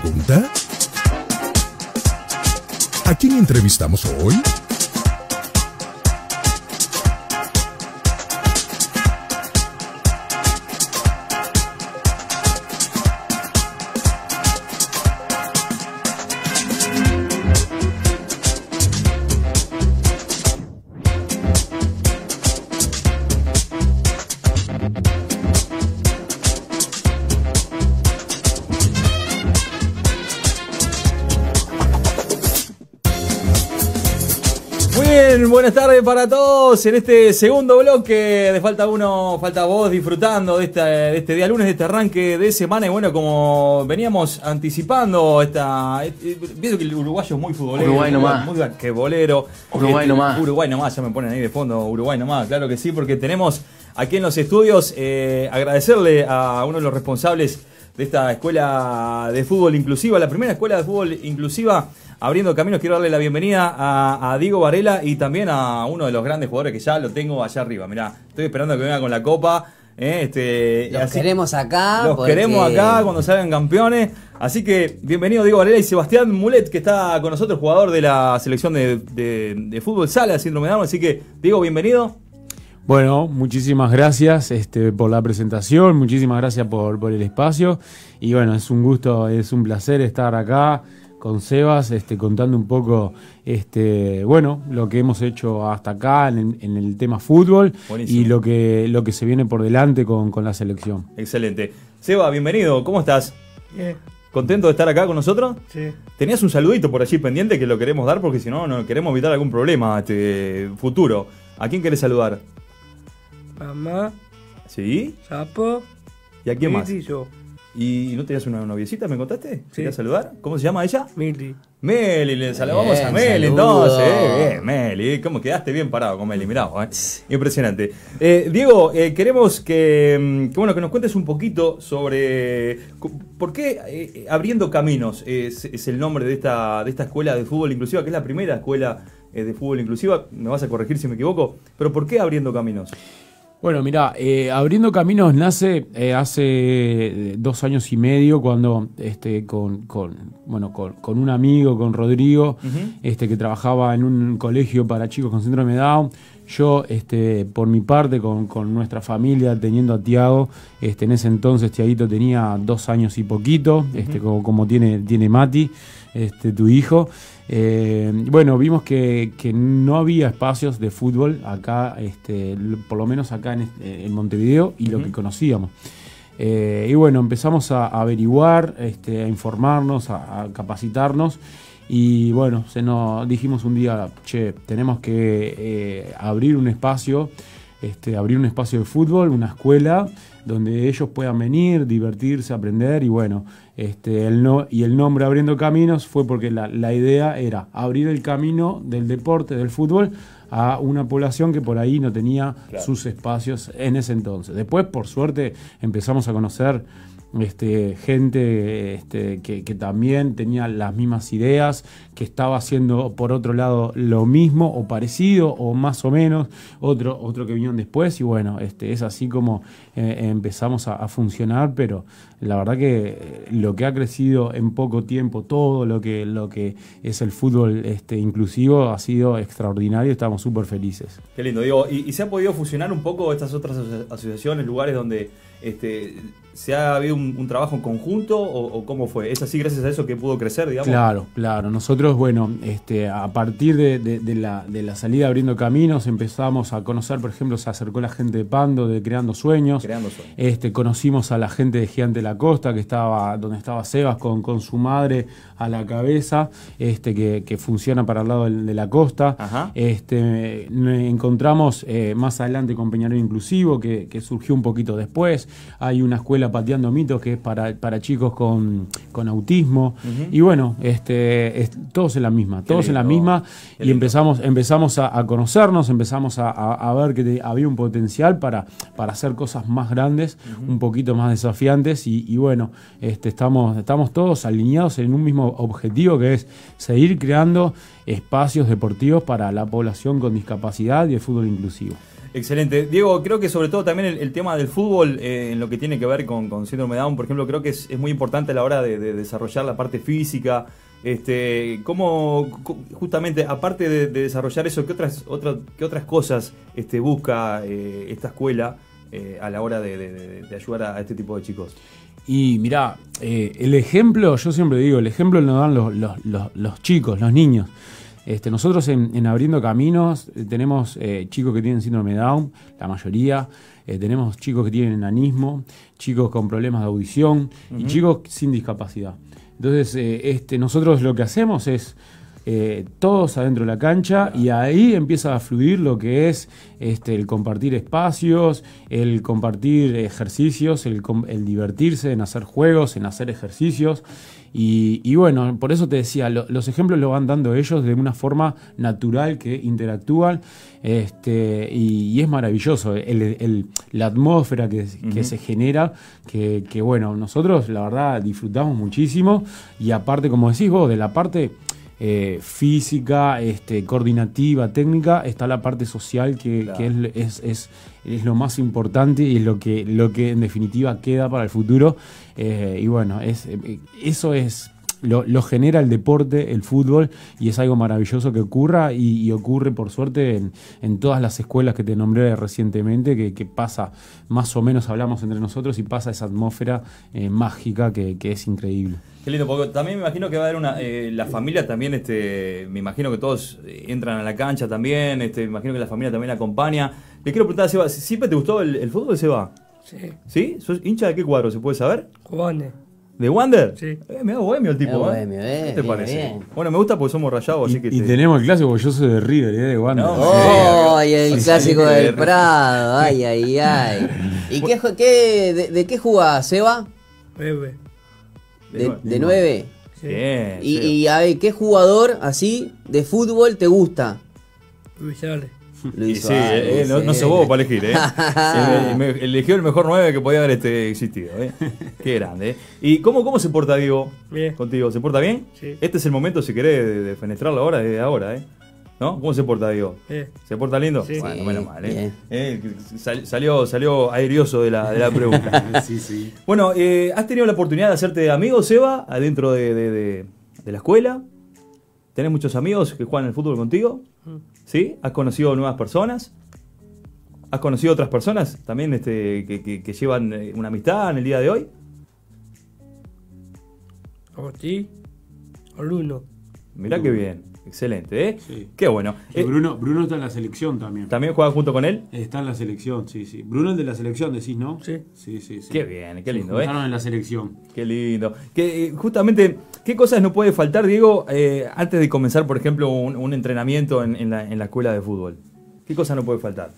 pregunta? ¿A quién entrevistamos hoy? Buenas tardes para todos en este segundo bloque de Falta Uno, Falta Vos, disfrutando de, esta, de este día lunes, de este arranque de semana. Y bueno, como veníamos anticipando, esta, eh, viendo que el uruguayo es muy futbolero. Uruguay nomás. Muy, que bolero. Uruguay este, nomás. Uruguay nomás, ya me ponen ahí de fondo, Uruguay nomás, claro que sí, porque tenemos aquí en los estudios eh, agradecerle a uno de los responsables de esta escuela de fútbol inclusiva, la primera escuela de fútbol inclusiva abriendo caminos. Quiero darle la bienvenida a, Diego Varela y también a uno de los grandes jugadores que ya lo tengo allá arriba. Mirá, estoy esperando que venga con la copa. ¿eh? Este, los queremos acá. Los queremos acá cuando salgan campeones. Así que bienvenido Diego Varela y Sebastián Mulet, que está con nosotros, jugador de la selección de, fútbol sala, síndrome de Down. Así que, Diego, bienvenido. Bueno, muchísimas gracias este, por la presentación, muchísimas gracias por, por el espacio. Y bueno, es un gusto, es un placer estar acá con Sebas, este, contando un poco, este, bueno, lo que hemos hecho hasta acá en, el tema fútbol y lo que, lo que se viene por delante con, la selección. Excelente. Seba, bienvenido, ¿cómo estás? Bien. ¿Contento de estar acá con nosotros? Sí. Tenías un saludito por allí pendiente que lo queremos dar porque si no, no queremos evitar algún problema este, futuro. ¿A quién querés saludar? Mamá. ¿Sí? Sapo. ¿Y a quién más? Y yo. ¿Y no tenías una noviecita, me contaste? Sí. ¿Querías saludar? ¿Cómo se llama ella? Meli. Meli, le saludamos a Meli entonces. bien, Meli. ¿Cómo quedaste bien parado con Meli? Mirá, eh. Impresionante. Eh, Diego, eh, queremos mm, que, bueno, que nos cuentes un poquito sobre por qué eh, Abriendo Caminos es, es, el nombre de esta, de esta escuela de fútbol inclusiva, que es la primera escuela de fútbol inclusiva. Me vas a corregir si me equivoco. Pero ¿por qué Abriendo Caminos? Bueno, mira, eh, Abriendo Caminos nace eh, hace eh, dos años y medio cuando este, con, bueno, con, un amigo, con Rodrigo, este, que trabajaba en un colegio para chicos con síndrome de Down. Yo, este, por mi parte, con, nuestra familia, teniendo a Tiago, este, en ese entonces Tiaguito tenía dos años y poquito, este, como, como tiene, tiene Mati, este, tu hijo. Eh, bueno, vimos que, no había espacios de fútbol acá, este, por lo menos acá en, este, Montevideo, y lo que conocíamos. Eh, y bueno, empezamos a, averiguar, este, a informarnos, a, capacitarnos. Y bueno, se nos dijimos un día, che, tenemos que eh, abrir un espacio, este, abrir un espacio de fútbol, una escuela donde ellos puedan venir, divertirse, aprender y bueno, este, el no, y el nombre Abriendo Caminos fue porque la, idea era abrir el camino del deporte, del fútbol, a una población que por ahí no tenía sus espacios en ese entonces. Después, por suerte, empezamos a conocer este, gente este, que, también tenía las mismas ideas, que estaba haciendo por otro lado lo mismo o parecido o más o menos, otro, otro que vinieron después y bueno, este, es así como eh, empezamos a, funcionar, pero la verdad que lo que ha crecido en poco tiempo, todo lo que, lo que es el fútbol este, inclusivo ha sido extraordinario, estamos súper felices. Qué lindo, digo, ¿y, ¿y se ha podido fusionar un poco estas otras asociaciones, lugares donde este, ¿Se ha habido un, trabajo en conjunto o, cómo fue? ¿Es así gracias a eso que pudo crecer, digamos? Claro, claro. Nosotros, bueno, este, a partir de, la, de, la, salida Abriendo Caminos empezamos a conocer, por ejemplo, se acercó la gente de Pando, de Creando Sueños. Creando Sueños. Este, conocimos a la gente de Gigante de la Costa, que estaba, donde estaba Sebas con, con su madre a la cabeza, este, que, funciona para el lado de, la costa. Este, encontramos eh, más adelante con Peñarol Inclusivo, que, que surgió un poquito después. Hay una escuela Pateando Mitos, que es para, para chicos con, autismo. Y bueno, este, todos en la misma, todos en la misma. y empezamos, empezamos a, conocernos, empezamos a, ver que había un potencial para, para hacer cosas más grandes, un poquito más desafiantes. Y, bueno, este, estamos, estamos todos alineados en un mismo objetivo que es seguir creando espacios deportivos para la población con discapacidad y el fútbol inclusivo. Excelente. Diego, creo que sobre todo también el, tema del fútbol, eh, en lo que tiene que ver con, con síndrome Down, por ejemplo, creo que es, muy importante a la hora de, desarrollar la parte física. Este, ¿Cómo, justamente, aparte de, desarrollar eso, qué otras, otras, qué otras cosas este, busca eh, esta escuela eh, a la hora de, ayudar a, este tipo de chicos? Y mira, el ejemplo, yo siempre digo, el ejemplo lo dan los, los, los chicos, los niños. Este, nosotros en, Abriendo Caminos eh, tenemos eh, chicos que tienen síndrome Down, la mayoría, eh, tenemos chicos que tienen enanismo, chicos con problemas de audición y chicos sin discapacidad. Entonces, este, nosotros lo que hacemos es todos adentro de la cancha y ahí empieza a fluir lo que es este, el compartir espacios, el compartir ejercicios, el, el divertirse en hacer juegos, en hacer ejercicios. Y, bueno, por eso te decía, los ejemplos lo van dando ellos de una forma natural que interactúan este, y, es maravilloso la atmósfera que, se genera, que, que, bueno, nosotros la verdad disfrutamos muchísimo. Y aparte, como decís vos, de la parte eh, física, este, coordinativa, técnica, está la parte social que, es, es, es, lo más importante y es lo que, lo que en definitiva queda para el futuro. Eh, y bueno, es, eh, eso es lo, genera el deporte, el fútbol, y es algo maravilloso que ocurra y, ocurre por suerte en, todas las escuelas que te nombré recientemente, que, pasa, más o menos hablamos entre nosotros y pasa esa atmósfera eh, mágica que, es increíble. Qué lindo, porque también me imagino que va a haber una. Eh, la familia también, este, me imagino que todos eh, entran a la cancha también, este, me imagino que la familia también acompaña. Le quiero preguntar, Seba, ¿siempre te gustó el, el fútbol, Seba? Sí. ¿Sí? ¿Sos hincha de qué cuadro, se puede saber? Juanes. ¿De Wander? Sí. Eh, me da bohemio el tipo, ¿eh? Bohemio, eh. ¿Qué te parece? Bueno, me gusta porque somos rayados, así que. Y tenemos el clásico, porque yo soy de River, ¿eh? De Wander. oh, y el clásico del Prado, ay, ay, ay. ¿Y qué, qué de, qué jugás, Seba? Nueve. ¿De, de nueve? Sí. y, y a ver, ¿qué jugador así de fútbol te gusta? Luis sí, eh, no, no, se vos para elegir, ¿eh? eligió el mejor 9 que podía haber este, existido, ¿eh? Qué grande, ¿eh? ¿Y cómo, cómo se porta Diego bien. contigo? ¿Se porta bien? Sí. Este es el momento, si querés, de, fenestrarlo ahora, desde ahora, ¿eh? ¿No? ¿Cómo se porta Diego? ¿Se porta lindo? Sí. Bueno, menos mal, ¿eh? eh salió, salió airioso de la, de la pregunta. sí, sí. Bueno, eh, ¿has tenido la oportunidad de hacerte amigo, Seba, adentro de, de, de la escuela? ¿Tenés muchos amigos que juegan el fútbol contigo? Mm. ¿Sí? ¿Has conocido nuevas personas? ¿Has conocido otras personas también este, que, llevan eh, una amistad en el día de hoy? Bruno. Mirá qué bien. Excelente, ¿eh? Sí. Qué bueno. Eh, Bruno, Bruno está en la selección también. ¿También juega junto con él? Está en la selección, sí, sí. Bruno es de la selección, decís, ¿no? Sí. Sí, sí, sí. Qué bien, qué lindo, ¿eh? en la selección. Qué lindo. Que, eh, justamente, ¿qué cosas no puede faltar, Diego, eh, antes de comenzar, por ejemplo, un, entrenamiento en, la, en la escuela de fútbol? ¿Qué cosas no puede faltar?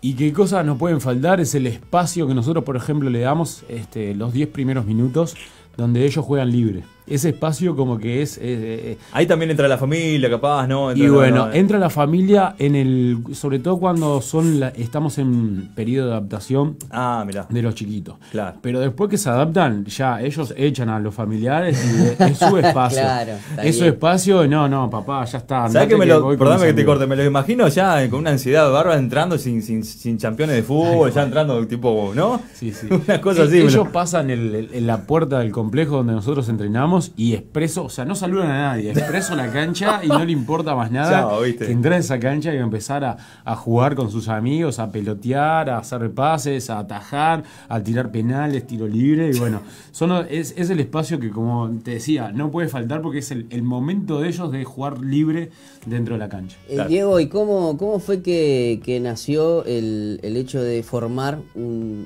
Y qué cosas no pueden faltar es el espacio que nosotros, por ejemplo, le damos este, los 10 primeros minutos donde ellos juegan libre ese espacio como que es... Eh, eh, Ahí también entra la familia, capaz, ¿no? y bueno, entra la familia en el... Sobre todo cuando son estamos en periodo de adaptación ah, mirá. de los chiquitos. Claro. Pero después que se adaptan, ya ellos echan a los familiares y es su espacio. claro, es su espacio, no, no, papá, ya está. ¿Sabes que me lo... Perdóname que te corte, me lo imagino ya con una ansiedad bárbara entrando sin, sin, sin campeones de fútbol, ya entrando tipo, ¿no? Sí, sí. una cosa así. Ellos pasan en la puerta del complejo donde nosotros entrenamos y expreso, o sea, no saludan a nadie, expreso la cancha y no le importa más nada que entrar en esa cancha y empezar a, jugar con sus amigos, a pelotear, a hacer pases, a atajar, a tirar penales, tiro libre y bueno, son, es, el espacio que como te decía, no puede faltar porque es el, momento de ellos de jugar libre dentro de la cancha. Eh, Diego, ¿y cómo, cómo fue que, nació el, hecho de formar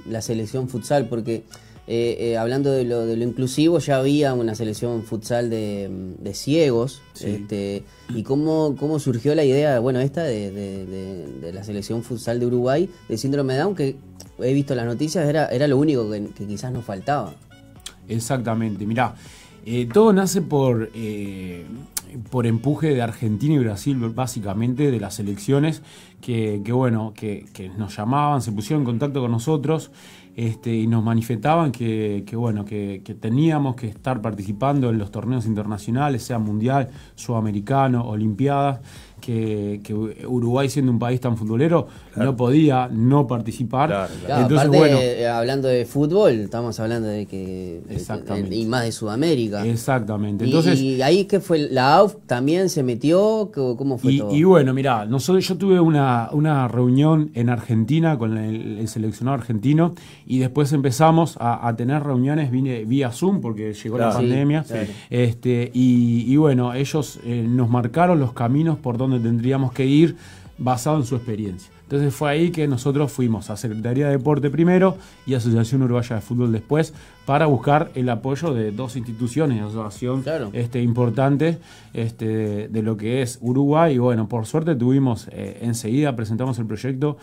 la selección futsal? Porque eh, eh, hablando de lo, de lo inclusivo, ya había una selección futsal de, ciegos. Este, ¿Y cómo, cómo surgió la idea, bueno, esta de, la selección futsal de Uruguay de síndrome de Down? Que he visto las noticias, era, era lo único que, quizás nos faltaba. Exactamente, mirá, eh, todo nace por, por empuje de Argentina y Brasil, básicamente, de las selecciones que, bueno, que, que nos llamaban, se pusieron en contacto con nosotros. Este, y nos manifestaban que, bueno, que, teníamos que estar participando en los torneos internacionales, sea mundial, sudamericano, olimpiadas, que, que Uruguay siendo un país tan futbolero no podía no participar. Claro, claro. Claro, Entonces, aparte, bueno, eh, hablando de fútbol, estamos hablando de que. de- Exactamente. y más de Sudamérica. exactamente. Y- Entonces, y, ahí que fue la AUF también se metió, ¿Cómo- ¿cómo fue Y, todo? y bueno, mira, nosotros yo tuve una, una reunión en Argentina con el, el seleccionado argentino y después empezamos a, a tener reuniones vine- vía Zoom porque llegó la. Sí, pandemia. claro. Este, y, y bueno, ellos eh, nos marcaron los caminos por donde tendríamos que ir basado en su experiencia. Entonces fue ahí que nosotros fuimos a Secretaría de Deporte primero y Asociación Uruguaya de Fútbol después para buscar el apoyo de dos instituciones de asociación Claro. este, importantes este, de, de lo que es Uruguay. Y bueno, por suerte tuvimos, eh, enseguida presentamos el proyecto,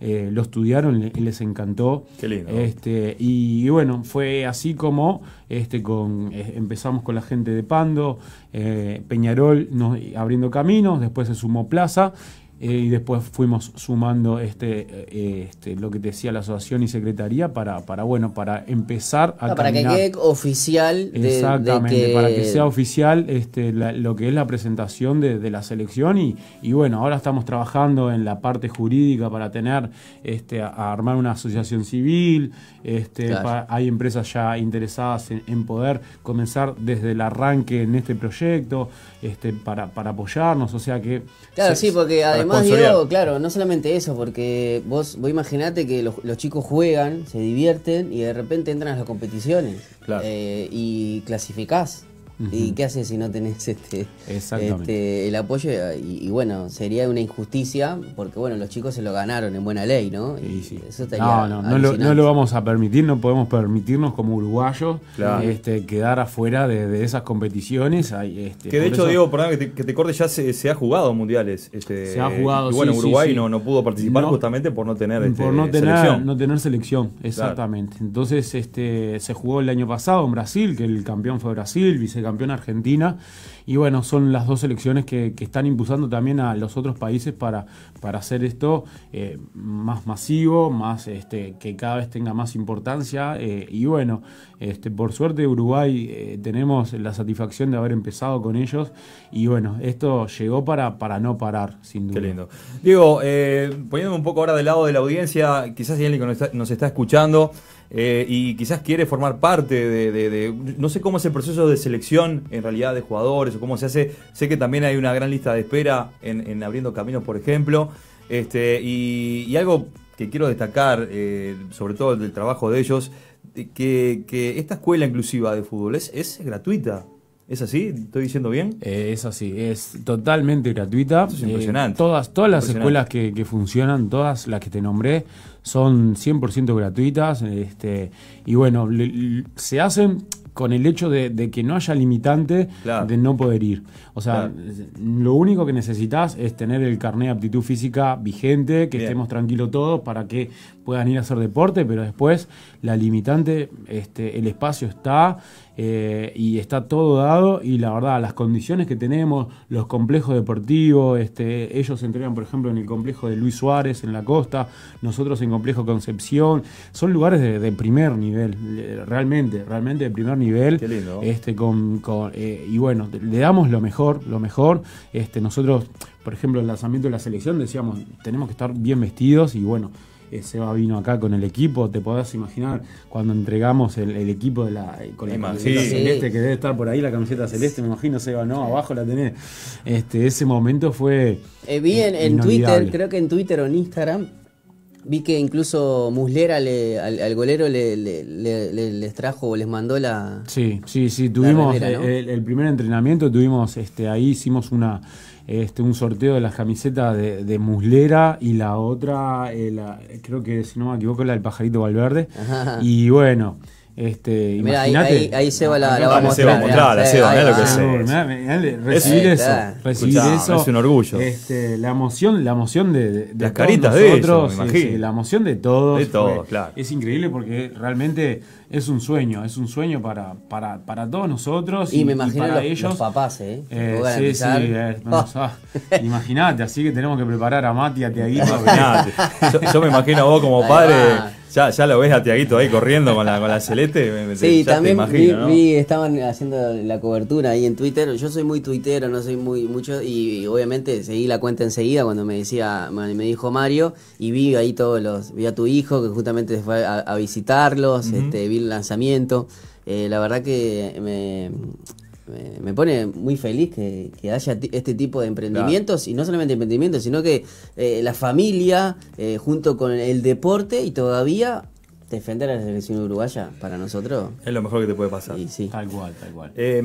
eh, lo estudiaron y les encantó. Qué lindo. Este, y, y bueno, fue así como este, con, eh, empezamos con la gente de Pando, eh, Peñarol nos- abriendo caminos, después se sumó Plaza. Eh, y después fuimos sumando este, eh, este, lo que te decía la asociación y secretaría para, para bueno para empezar a Ah, para que quede oficial de, de Exactamente, que, para que sea oficial este, la- lo que es la presentación de, de la selección y, y bueno, ahora estamos trabajando en la parte jurídica para tener, este, a, a armar una asociación civil, este, Claro. hay empresas ya interesadas en, en poder comenzar desde el arranque en este proyecto este, para, para apoyarnos, o sea que... Claro, se- sí, porque para además. Diego, claro, no solamente eso, porque vos, vos imaginate que los, los chicos juegan, se divierten y de repente entran a las competiciones Claro. eh, y clasificás. ¿Y qué haces si no tenés este, este, el apoyo? Y, y bueno, sería una injusticia porque bueno, los chicos se lo ganaron en buena ley, ¿no? Y sí. Eso estaría No, no, no lo, no alucinante. lo vamos a permitir, no podemos permitirnos como uruguayos Claro. este, quedar afuera de, de esas competiciones. Hay, este, Que de hecho, eso- Diego, perdón que te, que te corte, ya se, se ha jugado mundiales. Este, Se ha jugado, y bueno, sí, Uruguay sí. No, no pudo participar No. justamente por no tener este, por no tener selección. no tener selección, exactamente. Entonces, este se jugó el año pasado en Brasil, que el campeón fue Brasil, vicecampeón Argentina. Y bueno, son las dos selecciones que, que están impulsando también a los otros países para, para hacer esto eh, más masivo, más este, que cada vez tenga más importancia. eh, y bueno, este, por suerte Uruguay eh, tenemos la satisfacción de haber empezado con ellos. Y bueno, esto llegó para, para no parar, sin duda. Qué lindo. Diego, poniéndome un poco ahora del lado de la audiencia, quizás hay alguien que nos está, nos está escuchando eh, y quizás quiere formar parte de, No sé cómo es el proceso de selección en realidad de jugadores o cómo se hace. Sé que también hay una gran lista de espera en, en Abriendo Caminos, por ejemplo. Este, y, algo que quiero destacar, eh, sobre todo del trabajo de ellos, que, que esta escuela inclusiva de fútbol es, es gratuita. ¿Es así? ¿Estoy diciendo bien? Eh, es así, es totalmente gratuita. Eso es Eh, impresionante. todas todas las escuelas que, que funcionan, todas las que te nombré, son 100% gratuitas. Este, y bueno, le- le- se hacen con el hecho de, de que no haya limitante Claro. de no poder ir. O sea, Claro. lo único que necesitas es tener el carnet de aptitud física vigente, que Bien. estemos tranquilos todos para que puedan ir a hacer deporte, pero después la limitante, este, el espacio está eh, y está todo dado y la verdad, las condiciones que tenemos, los complejos deportivos, este, ellos se entrenan, por ejemplo, en el complejo de Luis Suárez, en la costa, nosotros en complejo Concepción, son lugares de, de primer nivel, realmente, realmente de primer nivel. Qué lindo. Este, con, con, eh, y bueno, le damos lo mejor, lo mejor. Este, nosotros, por ejemplo, el lanzamiento de la selección decíamos, tenemos que estar bien vestidos y bueno, eh, Seba vino acá con el equipo, te podés imaginar cuando entregamos el, el equipo de la, eh, con la camiseta celeste, que debe estar por ahí la camiseta celeste, me imagino, Seba, no, abajo la tenés. Este, ese momento fue... Eh, vi en. Twitter, creo que en Twitter o en Instagram, vi que incluso Muslera le, al, al golero le, le- le- le- les trajo o les mandó la... Sí, sí, sí, tuvimos remera, ¿no? eh, el, el primer entrenamiento, tuvimos este ahí hicimos una este un sorteo de las camisetas de, de Muslera y la otra, eh, la- creo que si no me equivoco, la del pajarito Valverde. Ajá. Y bueno, este, Mirá, ahí, imagínate. ahí, ahí Seba la, la va a mostrar. Seba, mirá lo que es. Ah, mirá, mirá, recibir eso, recibir Escuchá, eso, es un orgullo. Este, la emoción, la emoción de, de- de Las todos caritas de ellos, nosotros, me sí, imagino. sí, la emoción de todos, De todos, fue- claro. es increíble porque realmente es un sueño, es un sueño para, para, para todos nosotros Y me imagino para los, ellos. los papás, ¿eh? Eh, sí, sí, eh, no, Oh. ah, imagínate, así que tenemos que preparar a Mati, a Tiaguito. Yo, yo me imagino a vos como Ahí padre va. Ya, ya lo ves a Tiaguito ahí corriendo con la, con la celeste. me- Sí, ya te también imagino, vi, ¿no? vi- estaban haciendo la cobertura ahí en Twitter. Yo soy muy tuitero, no soy muy mucho y, y obviamente seguí la cuenta enseguida cuando me decía, me me dijo Mario y vi ahí todos los, vi a tu hijo que justamente fue a, a visitarlos, este, vi el lanzamiento. Eh, la verdad que me, me, me pone muy feliz que, que haya este tipo de emprendimientos y no solamente emprendimientos, sino que eh, la familia eh, junto con el deporte y todavía defender a la selección uruguaya para nosotros. Es lo mejor que te puede pasar. Y sí. Tal cual, tal cual. Eh,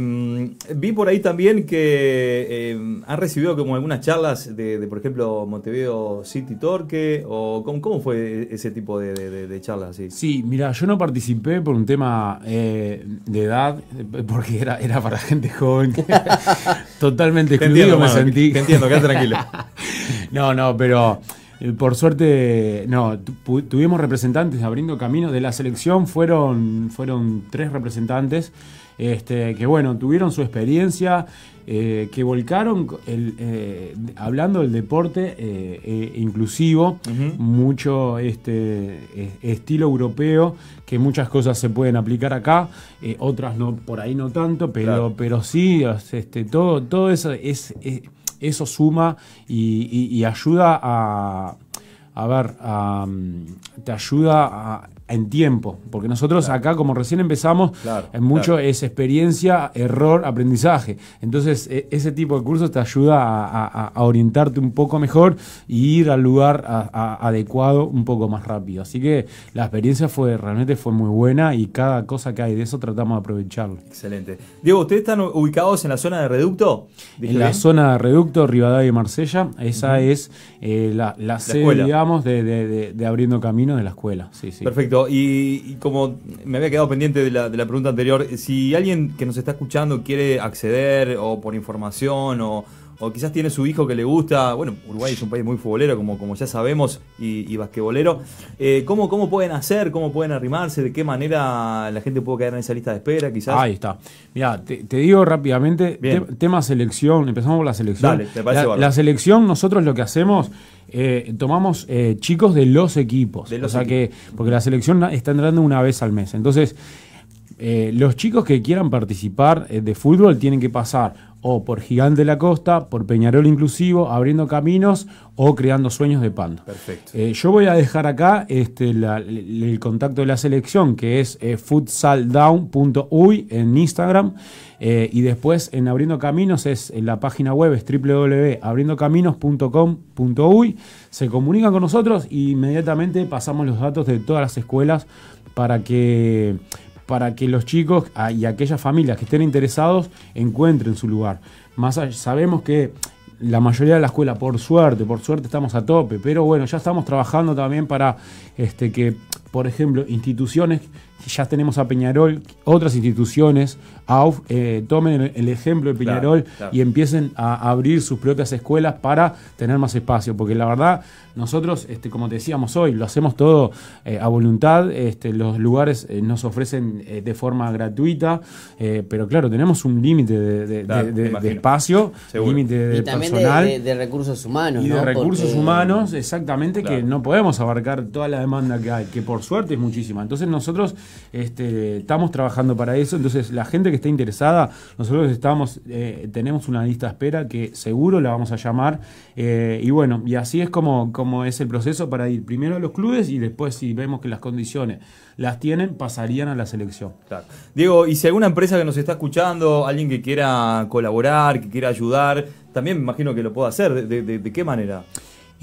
vi por ahí también que eh, han recibido como algunas charlas de, de, por ejemplo, Montevideo City Torque, o ¿cómo, cómo fue ese tipo de, de- de- de charlas? así? Sí, mira, yo no participé por un tema eh, de edad, eh, porque era, era para gente joven. Totalmente Te excluido entiendo, me mano, sentí. te entiendo, quédate tranquilo. no, no, pero eh, por suerte, no, tu- tuvimos representantes abriendo camino. De la selección fueron, fueron tres representantes este, que, bueno, tuvieron su experiencia, eh, que volcaron el, eh, hablando del deporte inclusivo, mucho este, estilo europeo, que muchas cosas se pueden aplicar acá, otras no, por ahí no tanto, pero, Claro. pero sí, este, todo, todo eso es, es- eso suma y, y- ayuda a, a ver, te ayuda a- en tiempo, porque nosotros acá como recién empezamos, Claro, en mucho claro. es experiencia, error, aprendizaje. Entonces e- ese tipo de cursos te ayuda a, a- a orientarte un poco mejor y ir al lugar a- adecuado un poco más rápido. Así que la experiencia fue realmente fue muy buena y cada cosa que hay de eso tratamos de aprovecharlo. Excelente. Diego, ¿ustedes están ubicados en la zona de Reducto? ¿Dije En la zona de Reducto, Rivadavia y Marsella, esa es eh, la, la sede, escuela. digamos, de, de- de- de Abriendo Camino de la escuela. Sí, sí. Perfecto. Y, y como me había quedado pendiente de la, de la pregunta anterior, si alguien que nos está escuchando quiere acceder o por información o, o quizás tiene su hijo que le gusta, bueno, Uruguay es un país muy futbolero, como, como ya sabemos, y, y basquetbolero, eh, ¿cómo, ¿cómo pueden hacer? ¿Cómo pueden arrimarse? ¿De qué manera la gente puede caer en esa lista de espera quizás? Ahí está. Mira, te, te digo rápidamente, te- tema selección, empezamos por la selección. Dale, me parece la, la selección, nosotros lo que hacemos, eh, tomamos eh, chicos de los equipos. De los o sea que, porque la selección está entrando una vez al mes. Entonces, los chicos que quieran participar de fútbol tienen que pasar o por Gigante de la Costa, por Peñarol Inclusivo, abriendo caminos o creando sueños de Pando. Perfecto. Eh, yo voy a dejar acá este, la- el, el contacto de la selección, que es eh, futsaldown.uy en Instagram. eh, y después en Abriendo Caminos es en la página web es www.abriendocaminos.com.uy. Se comunican con nosotros e inmediatamente pasamos los datos de todas las escuelas para que para que los chicos ah, y aquellas familias que estén interesados encuentren su lugar. Más sabemos que la mayoría de la escuela, por suerte, por suerte estamos a tope, pero bueno, ya estamos trabajando también para este, que, por ejemplo, instituciones, ya tenemos a Peñarol, otras instituciones, AUF, eh, tomen el, el ejemplo de Peñarol claro. y empiecen a abrir sus propias escuelas para tener más espacio, porque la verdad, nosotros, este, como te decíamos hoy, lo hacemos todo eh, a voluntad, este, los lugares eh, nos ofrecen eh, de forma gratuita, eh, pero claro, tenemos un límite de, de- Claro, de- de- espacio, límite de y también de, personal. de- de recursos humanos. y de recursos Porque- humanos, exactamente, que no podemos abarcar toda la demanda que hay, que por suerte es muchísima. Entonces nosotros este, estamos trabajando para eso. Entonces la gente que esté interesada, nosotros estamos, eh, tenemos una lista de espera que seguro la vamos a llamar. eh, y bueno, y así es como, como es el proceso para ir primero a los clubes y después si vemos que las condiciones las tienen, pasarían a la selección. Claro. Diego, y si alguna empresa que nos está escuchando, alguien que quiera colaborar, que quiera ayudar, también me imagino que lo pueda hacer. ¿De, de- de- de qué manera?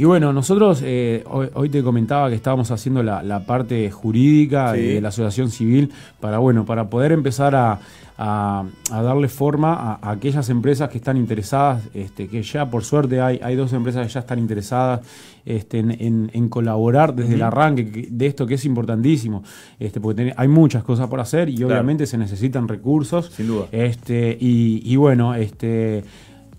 Y bueno, nosotros eh, hoy, hoy te comentaba que estábamos haciendo la, la parte jurídica Sí. de, la asociación civil para bueno, para poder empezar a, a- a darle forma a, a aquellas empresas que están interesadas, este, que ya por suerte hay, hay dos empresas que ya están interesadas este, en, en- en colaborar desde el arranque que- de esto que es importantísimo, este, porque ten- hay muchas cosas por hacer y Claro. obviamente se necesitan recursos. Sin duda. Este, y, y bueno, este,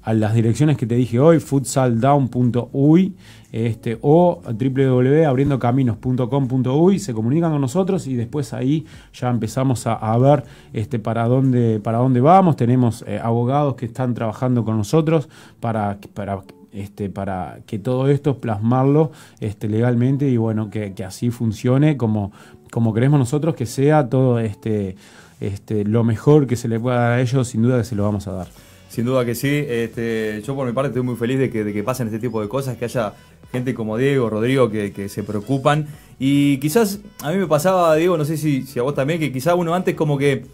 a las direcciones que te dije hoy, futsaldown.uy este, o www.abriendocaminos.com.uy, se comunican con nosotros y después ahí ya empezamos a, ver este, para, dónde, para dónde vamos. Tenemos eh, abogados que están trabajando con nosotros para, para este, para que todo esto plasmarlo este, legalmente y bueno, que, que así funcione como, como queremos nosotros, que sea todo este, este, lo mejor que se le pueda dar a ellos, sin duda que se lo vamos a dar. Sin duda que sí. Este, yo por mi parte estoy muy feliz de que, pasen este tipo de cosas, que haya gente como Diego, Rodrigo, que, se preocupan. Y quizás a mí me pasaba, Diego, no sé si, a vos también, que quizás uno antes como que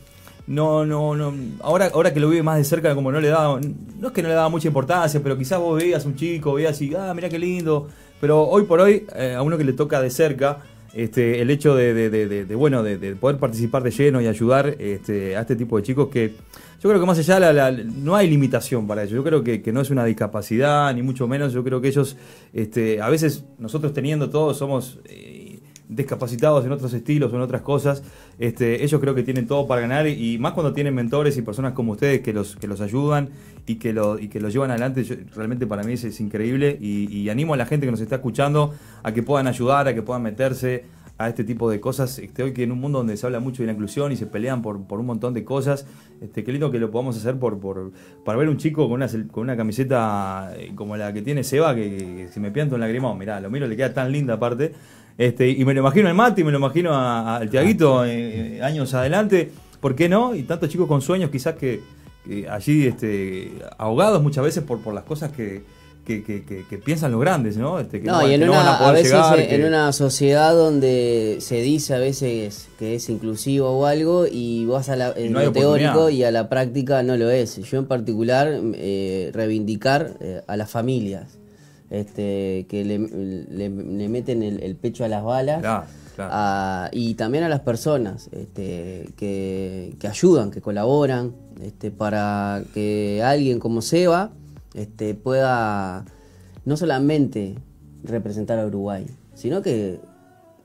no, no, no. Ahora, ahora que lo vive más de cerca, como no le daba, no es que no le daba mucha importancia, pero quizás vos veías un chico, veías y, ah, mira qué lindo. Pero hoy por hoy, eh, a uno que le toca de cerca, este, el hecho de, bueno, de, poder participar de lleno y ayudar este, a este tipo de chicos que yo creo que más allá la, la, no hay limitación para ellos. Yo creo que, que, no es una discapacidad, ni mucho menos. Yo creo que ellos, este, a veces nosotros teniendo todos somos eh, discapacitados en otros estilos o en otras cosas. Este, ellos creo que tienen todo para ganar y más cuando tienen mentores y personas como ustedes que los, que los ayudan y que lo, y que los llevan adelante. realmente para mí es, es increíble y, y animo a la gente que nos está escuchando a que puedan ayudar, a que puedan meterse a este tipo de cosas. Este, hoy que en un mundo donde se habla mucho de la inclusión y se pelean por, por un montón de cosas, este, qué lindo que lo podamos hacer por, por para ver un chico con una, con una camiseta eh, como la que tiene Seba, que, si me pianto en lagrimón, mirá, lo miro, le queda tan linda aparte. Este, y me lo imagino al Mati, me lo imagino al Tiaguito ah, eh, años adelante, ¿por qué no? Y tantos chicos con sueños quizás que, que allí este, ahogados muchas veces por, por las cosas que, que, que, que, piensan los grandes, ¿no? Este, que no, y en, una, a, veces en una sociedad donde se dice a veces que es inclusivo o algo y vas a la, en lo teórico y a la práctica no lo es. Yo en particular eh, reivindicar eh, a las familias este, que le, le, meten el, pecho a las balas. Claro, y también a las personas este, que, que ayudan, que colaboran, este, para que alguien como Seba este, pueda no solamente representar a Uruguay, sino que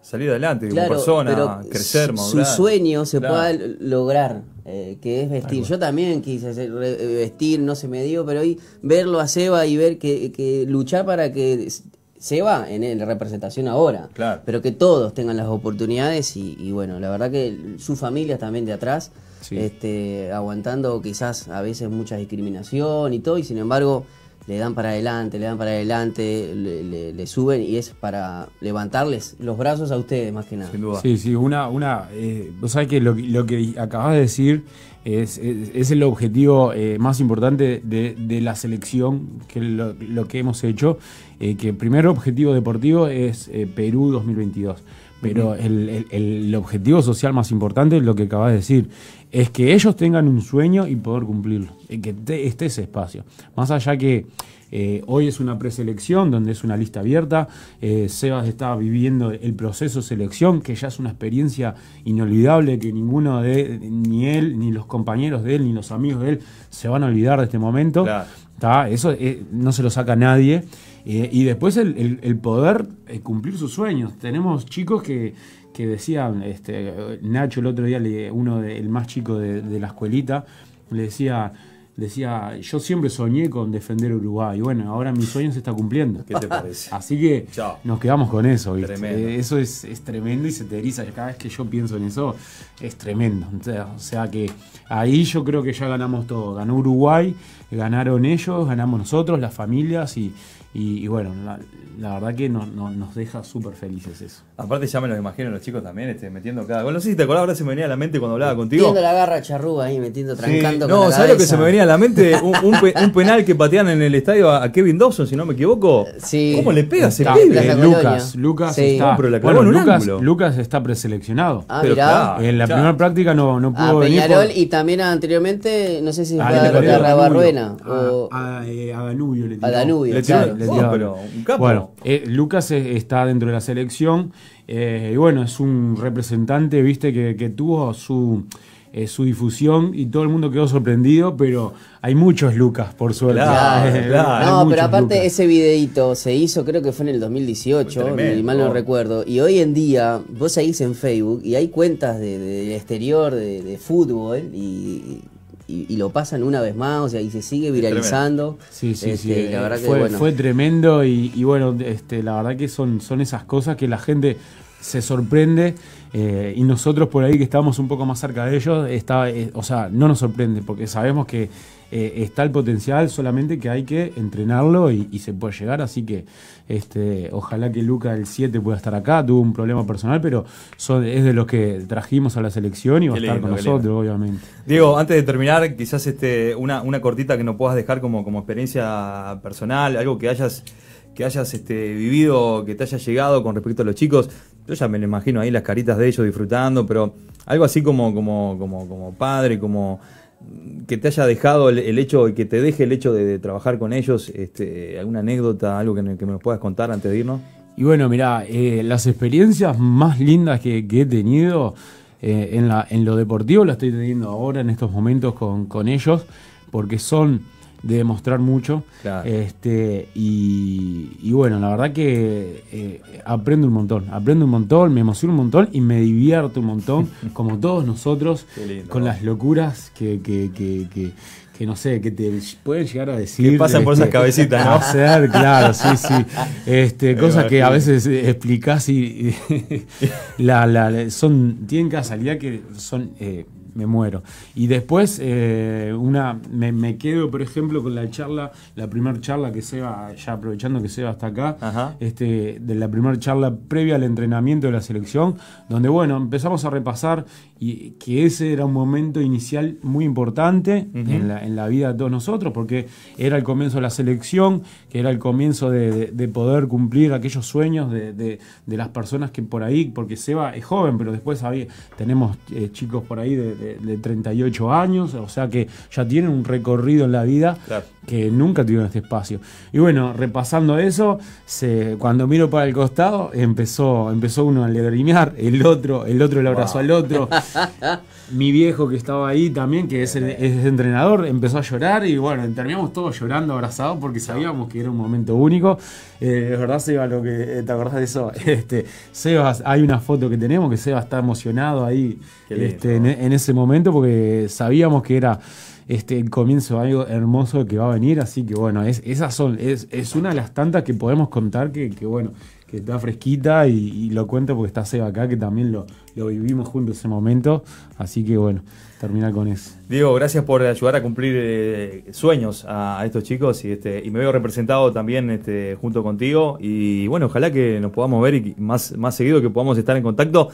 salir adelante como persona, crecer, madurar. Su sueño se pueda lograr, eh, que es vestir. Yo también quise vestir, no se me dio, pero hoy verlo a Seba y ver que, luchar para que Seba en la representación ahora, pero que todos tengan las oportunidades y, bueno, la verdad que su familia también de atrás este, aguantando quizás a veces mucha discriminación y todo, y sin embargo le dan para adelante, le dan para adelante, le, suben y es para levantarles los brazos a ustedes más que nada. Sin duda. Sí, sí, una, una, eh, vos sabés que lo, que acabas de decir es, es, el objetivo eh, más importante de, la selección, que lo, lo que hemos hecho, eh, que el primer objetivo deportivo es Perú 2022. Pero el, el, objetivo social más importante es lo que acabas de decir, es que ellos tengan un sueño y poder cumplirlo, que esté ese espacio. Más allá que eh, hoy es una preselección donde es una lista abierta, eh, Sebas está viviendo el proceso de selección, que ya es una experiencia inolvidable que ninguno de, ni él, ni los compañeros de él, ni los amigos de él se van a olvidar de este momento. Eso eh, no se lo saca nadie. y después el, poder cumplir sus sueños. Tenemos chicos que, que decían, este, Nacho el otro día, uno el más chico de, la escuelita, le decía, decía, yo siempre soñé con defender Uruguay. Y bueno, ahora mi sueño se está cumpliendo. ¿Qué te parece? Así que nos quedamos con eso. ¿viste? Eso es, es, tremendo y se te eriza. Cada vez que yo pienso en eso, es tremendo. O sea que ahí yo creo que ya ganamos todo. Ganó Uruguay, ganaron ellos, ganamos nosotros, las familias y y, bueno, la, verdad que no, nos deja súper felices eso. Aparte ya me lo imagino los chicos también este, metiendo cada gol. No sé si te acordás, ahora se me venía a la mente cuando hablaba contigo. Metiendo la garra charrúa ahí, metiendo, trancando No, ¿sabes lo que se me venía a la mente? Un, penal que patean en el estadio a, Kevin Dawson, si no me equivoco. Sí. ¿Cómo le pega ese pibe? Lucas, Lucas está... Lucas, Lucas está preseleccionado. Ah, pero claro, en la primera práctica no, no pudo a venir. Peñarol y también anteriormente, no sé si fue a, a, Barruena. A, a, Danubio le tiró. A Danubio, claro. Bueno, eh, Lucas está dentro de la selección eh, y bueno, es un representante, viste, que, tuvo su, eh, su difusión y todo el mundo quedó sorprendido, pero hay muchos Lucas, por suerte. no, pero aparte ese videito se hizo, creo que fue en el 2018, y mal no recuerdo. Y hoy en día, vos seguís en Facebook y hay cuentas del de, exterior, de, de, fútbol, y y, lo pasan una vez más, o sea, y se sigue viralizando. Sí, sí, sí. Este, la verdad fue, que, fue tremendo y, bueno, este, la verdad que son, son esas cosas que la gente se sorprende Eh, y nosotros por ahí que estamos un poco más cerca de ellos, está, eh, o sea, no nos sorprende porque sabemos que eh, está el potencial, solamente que hay que entrenarlo y, se puede llegar. Así que este, ojalá que Luca el 7 pueda estar acá. Tuvo un problema personal, pero son, es de los que trajimos a la selección y va a estar con nosotros, obviamente. Diego, antes de terminar, quizás este, una, una cortita que nos puedas dejar como, como experiencia personal, algo que hayas que hayas este, vivido, que te haya llegado con respecto a los chicos. Yo ya me lo imagino ahí las caritas de ellos disfrutando, pero algo así como, como, como, como padre, como que te haya dejado el, hecho y que te deje el hecho de, trabajar con ellos, este, alguna anécdota, algo que, que, me puedas contar antes de irnos. Y bueno, mira, eh, las experiencias más lindas que, he tenido eh, en, la, en lo deportivo las estoy teniendo ahora en estos momentos con, con ellos, porque son de demostrar mucho. Este, y, bueno, la verdad que eh, aprendo un montón, aprendo un montón, me emociono un montón y me divierto un montón, como todos nosotros, con las locuras que, que, que, que no sé, que te pueden llegar a decir. Que pasan por esas este, cabecitas, ¿no? Hacer, claro, sí, sí. Este, cosas que a veces explicás y, la, la, son, tienen casualidad que son eh, me muero. Y después, eh, una me, quedo, por ejemplo, con la charla, la primera charla que Seba, ya aprovechando que Seba hasta acá, este, de la primera charla previa al entrenamiento de la selección, donde, bueno, empezamos a repasar y que ese era un momento inicial muy importante en, la, en, la, vida de todos nosotros, porque era el comienzo de la selección, que era el comienzo de, poder cumplir aquellos sueños de, de, las personas que por ahí, porque Seba es joven, pero después había, tenemos eh, chicos por ahí de de, 38 años, o sea que ya tienen un recorrido en la vida que nunca tuvieron este espacio. Y bueno, repasando eso, se, cuando miro para el costado, empezó, empezó uno a lagrimear, el otro, el otro le abrazó al otro. Mi viejo que estaba ahí también, que es, entrenador, empezó a llorar y bueno, terminamos todos llorando, abrazados, porque sabíamos que era un momento único. Eh, es verdad, Seba, lo que eh, te acordás de eso. Este, Seba, hay una foto que tenemos que Seba está emocionado ahí este, en, ese momento porque sabíamos que era este, comienzo de algo hermoso que va a venir, así que bueno, es, esas son, es, es una de las tantas que podemos contar que, que bueno, que está fresquita y, lo cuento porque está Seba acá, que también lo, lo vivimos juntos ese momento, así que bueno, terminar con eso. Diego, gracias por ayudar a cumplir eh, sueños a, estos chicos y este y me veo representado también este, junto contigo y bueno, ojalá que nos podamos ver y más, más seguido que podamos estar en contacto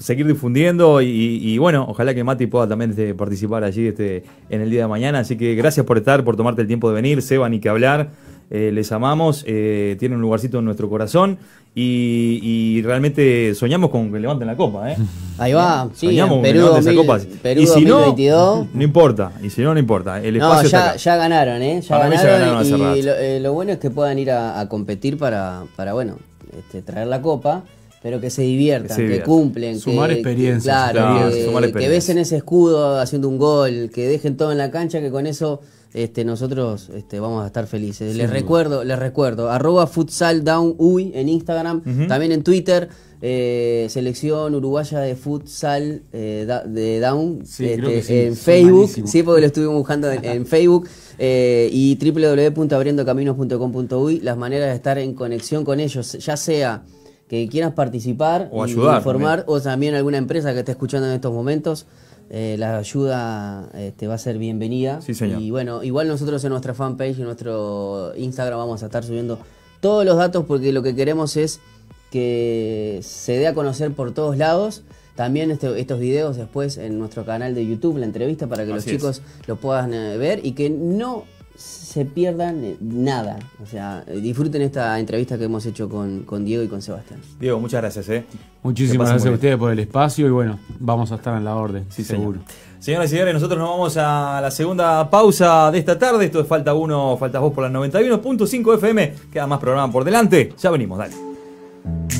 seguir difundiendo y, bueno, ojalá que Mati pueda también este, participar allí este, en el día de mañana. Así que gracias por estar, por tomarte el tiempo de venir. Seba, ni que hablar. Eh, les amamos, eh, tienen un lugarcito en nuestro corazón y, realmente soñamos con que levanten la copa. ¿eh? Ahí va, sí, soñamos con que levanten esa copa. y si no, no importa, y si no, no importa. El no, ya, ya ganaron, ¿eh? Ya ganaron, y lo, bueno es que puedan ir a, competir para, para bueno, este, traer la copa pero que se diviertan, que, cumplen. Sumar experiencias. Claro, que, que besen ese escudo haciendo un gol, que dejen todo en la cancha, que con eso este, nosotros este, vamos a estar felices. les recuerdo, les recuerdo, arroba futsal down en Instagram, también en Twitter. Eh, selección uruguaya de futsal eh, de down este, en Facebook, sí, porque lo estuvimos buscando en, Facebook eh, y www.abriendocaminos.com.uy, las maneras de estar en conexión con ellos, ya sea que quieras participar o ayudar, informar, o también alguna empresa que esté escuchando en estos momentos, eh, la ayuda este, va a ser bienvenida. Sí, señor. Y bueno, igual nosotros en nuestra fanpage y en nuestro Instagram vamos a estar subiendo todos los datos porque lo que queremos es que se dé a conocer por todos lados. También este, estos videos después en nuestro canal de YouTube, la entrevista, para que los chicos lo puedan eh, ver y que no se pierdan eh, nada. O sea, disfruten esta entrevista que hemos hecho con, Diego y con Sebastián. Diego, muchas gracias. ¿eh? Muchísimas gracias a ustedes por el espacio y bueno, vamos a estar en la orden, sí, seguro. Señoras y señores, nosotros nos vamos a la segunda pausa de esta tarde. Esto es Falta Uno, Faltas Vos por la 91.5 FM. Queda más programa por delante. Ya venimos, dale.